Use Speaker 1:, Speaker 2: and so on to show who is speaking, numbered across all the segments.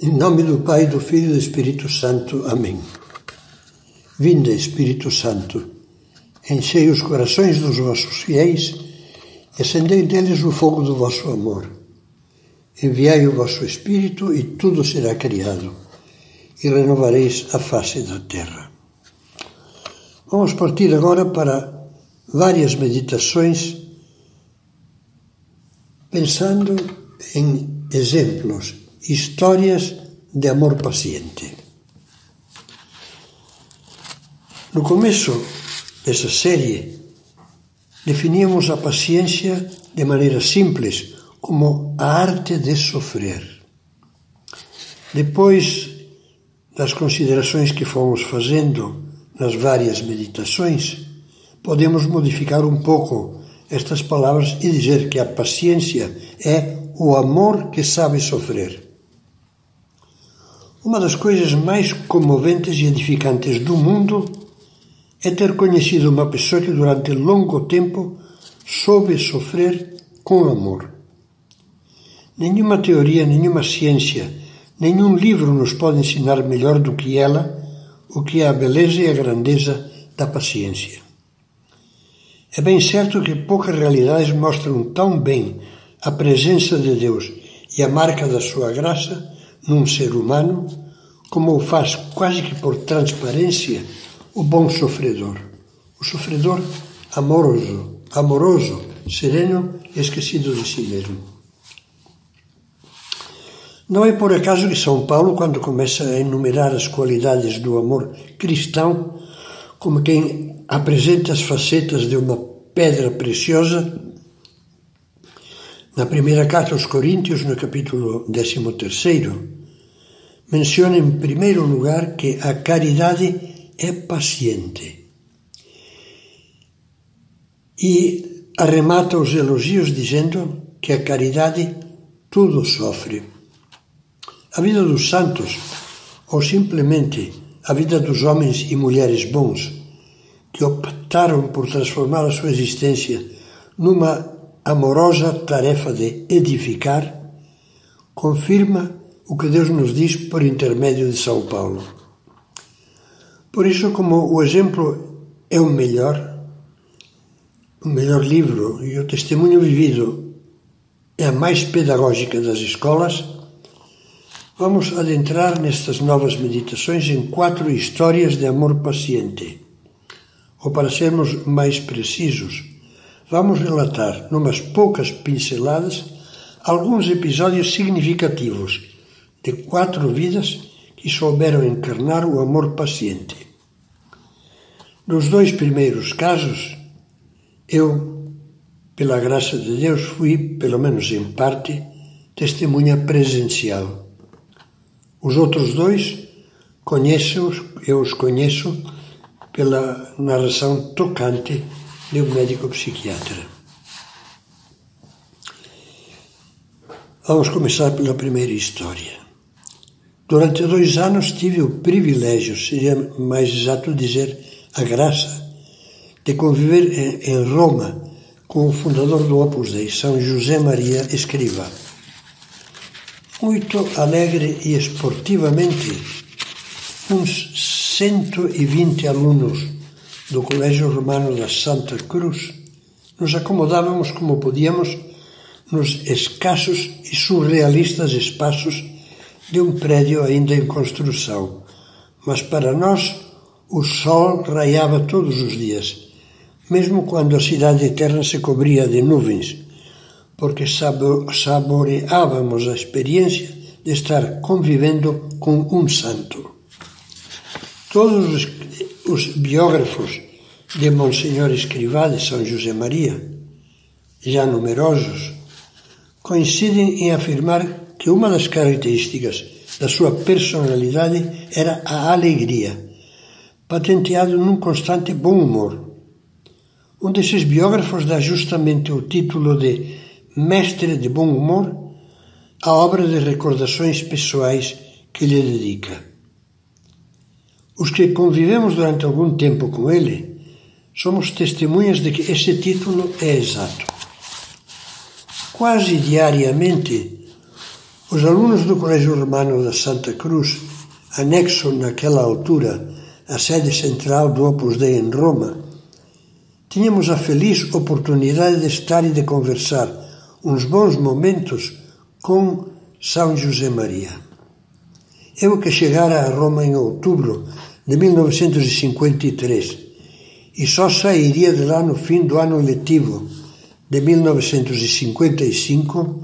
Speaker 1: Em nome do Pai, do Filho e do Espírito Santo. Amém. Vinde, Espírito Santo, enchei os corações dos vossos fiéis e acendei neles o fogo do vosso amor. Enviai o vosso Espírito e tudo será criado, e renovareis a face da terra. Vamos partir agora para várias meditações pensando em exemplos Histórias de amor paciente. No começo dessa série, definíamos a paciência de maneira simples como a arte de sofrer. Depois das considerações que fomos fazendo nas várias meditações, podemos modificar um pouco estas palavras e dizer que a paciência é o amor que sabe sofrer. Uma das coisas mais comoventes e edificantes do mundo é ter conhecido uma pessoa que durante longo tempo soube sofrer com amor. Nenhuma teoria, nenhuma ciência, nenhum livro nos pode ensinar melhor do que ela o que é a beleza e a grandeza da paciência. É bem certo que poucas realidades mostram tão bem a presença de Deus e a marca da sua graça num ser humano, como o faz quase que por transparência o bom sofredor. O sofredor amoroso, amoroso, sereno e esquecido de si mesmo. Não é por acaso que São Paulo, quando começa a enumerar as qualidades do amor cristão, como quem apresenta as facetas de uma pedra preciosa, na primeira carta aos Coríntios, no capítulo 13, menciona em primeiro lugar que a caridade é paciente. E arremata os elogios dizendo que a caridade tudo sofre. A vida dos santos, ou simplesmente a vida dos homens e mulheres bons, que optaram por transformar a sua existência numa amorosa tarefa de edificar, confirma o que Deus nos diz por intermédio de São Paulo. Por isso, como o exemplo é o melhor, o melhor livro e o testemunho vivido é a mais pedagógica das escolas, vamos adentrar nestas novas meditações em quatro histórias de amor paciente. Ou para sermos mais precisos, vamos relatar, numas poucas pinceladas, alguns episódios significativos de quatro vidas que souberam encarnar o amor paciente. Nos dois primeiros casos, eu, pela graça de Deus, fui, pelo menos em parte, testemunha presencial. Os outros dois, conheço-os, eu os conheço pela narração tocante de um médico psiquiatra. Vamos começar pela primeira história. Durante dois anos tive o privilégio, seria mais exato dizer a graça, de conviver em Roma com o fundador do Opus Dei, São José Maria Escrivá. Muito alegre e esportivamente, uns 120 alunos do Colégio Romano da Santa Cruz, nos acomodávamos como podíamos nos escassos e surrealistas espaços de um prédio ainda em construção. Mas para nós o sol raiava todos os dias, mesmo quando a cidade eterna se cobria de nuvens, porque saboreávamos a experiência de estar convivendo com um santo. Todos os os biógrafos de Monsenhor Escrivá de São José Maria, já numerosos, coincidem em afirmar que uma das características da sua personalidade era a alegria, patenteado num constante bom humor. Um desses biógrafos dá justamente o título de Mestre de Bom Humor à obra de recordações pessoais que lhe dedica. Os que convivemos durante algum tempo com ele somos testemunhas de que esse título é exato. Quase diariamente, Os alunos do Colégio Romano da Santa Cruz, anexo naquela altura à sede central do Opus Dei em Roma, tínhamos a feliz oportunidade de estar e de conversar uns bons momentos com São José Maria. Eu que chegara a Roma em outubro de 1953 e só sairia de lá no fim do ano letivo de 1955,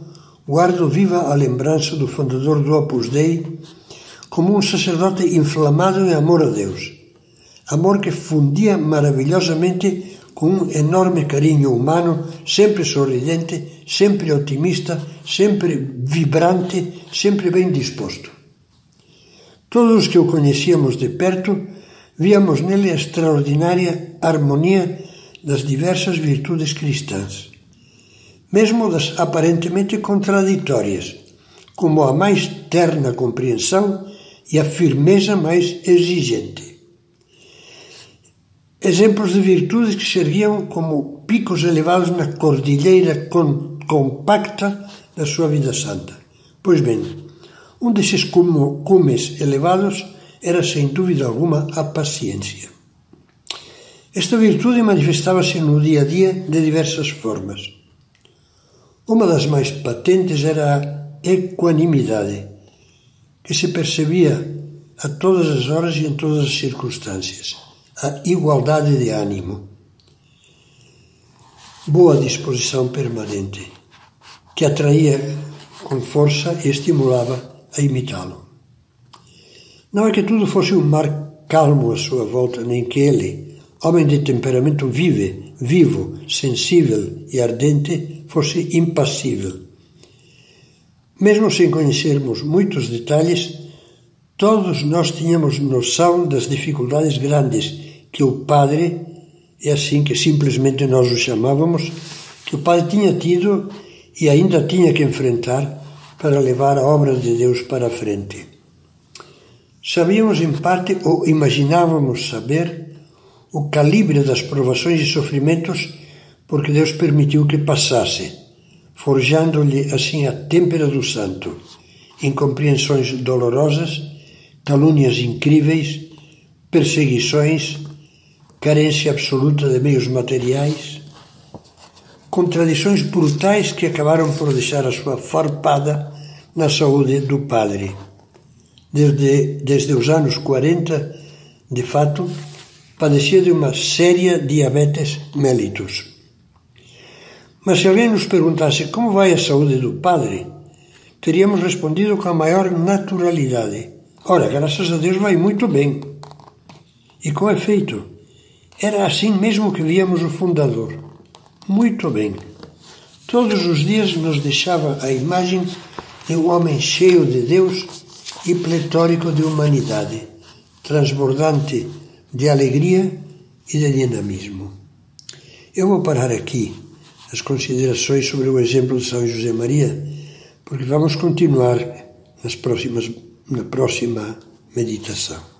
Speaker 1: guardo viva a lembrança do fundador do Opus Dei como um sacerdote inflamado em amor a Deus, amor que fundia maravilhosamente com um enorme carinho humano, sempre sorridente, sempre otimista, sempre vibrante, sempre bem disposto. Todos os que o conhecíamos de perto víamos nele a extraordinária harmonia das diversas virtudes cristãs, mesmo das aparentemente contraditórias, como a mais terna compreensão e a firmeza mais exigente exemplos de virtudes que se erguiam como picos elevados na cordilheira compacta da sua vida santa. Pois bem, um desses cumes elevados era, sem dúvida alguma, a paciência. Esta virtude manifestava-se no dia a dia de diversas formas. Uma das mais patentes era a equanimidade, que se percebia a todas as horas e em todas as circunstâncias a igualdade de ânimo, boa disposição permanente, que atraía com força e estimulava a imitá-lo. Não é que tudo fosse um mar calmo à sua volta, nem que ele, homem de temperamento vive, vivo, sensível e ardente, fosse impassível. Mesmo sem conhecermos muitos detalhes, todos nós tínhamos noção das dificuldades grandes que o padre, é assim que simplesmente nós o chamávamos, que o padre tinha tido e ainda tinha que enfrentar para levar a obra de Deus para frente. Sabíamos em parte ou imaginávamos saber o calibre das provações e sofrimentos porque Deus permitiu que passasse, forjando-lhe assim a têmpera do santo, incompreensões dolorosas, calúnias incríveis, perseguições, carência absoluta de meios materiais, contradições brutais que acabaram por deixar a sua farpada na saúde do padre. Desde, desde os anos 40, de fato, padecia de uma séria diabetes mellitus. Mas se alguém nos perguntasse como vai a saúde do padre, teríamos respondido com a maior naturalidade. Ora, graças a Deus vai muito bem. E com efeito, era assim mesmo que víamos o fundador. Muito bem. Todos os dias nos deixava a imagem de um homem cheio de Deus e pletórico de humanidade, transbordante de alegria e de dinamismo. Eu vou parar aqui as considerações sobre o exemplo de São José Maria, porque vamos continuar nas próximas, na próxima meditação.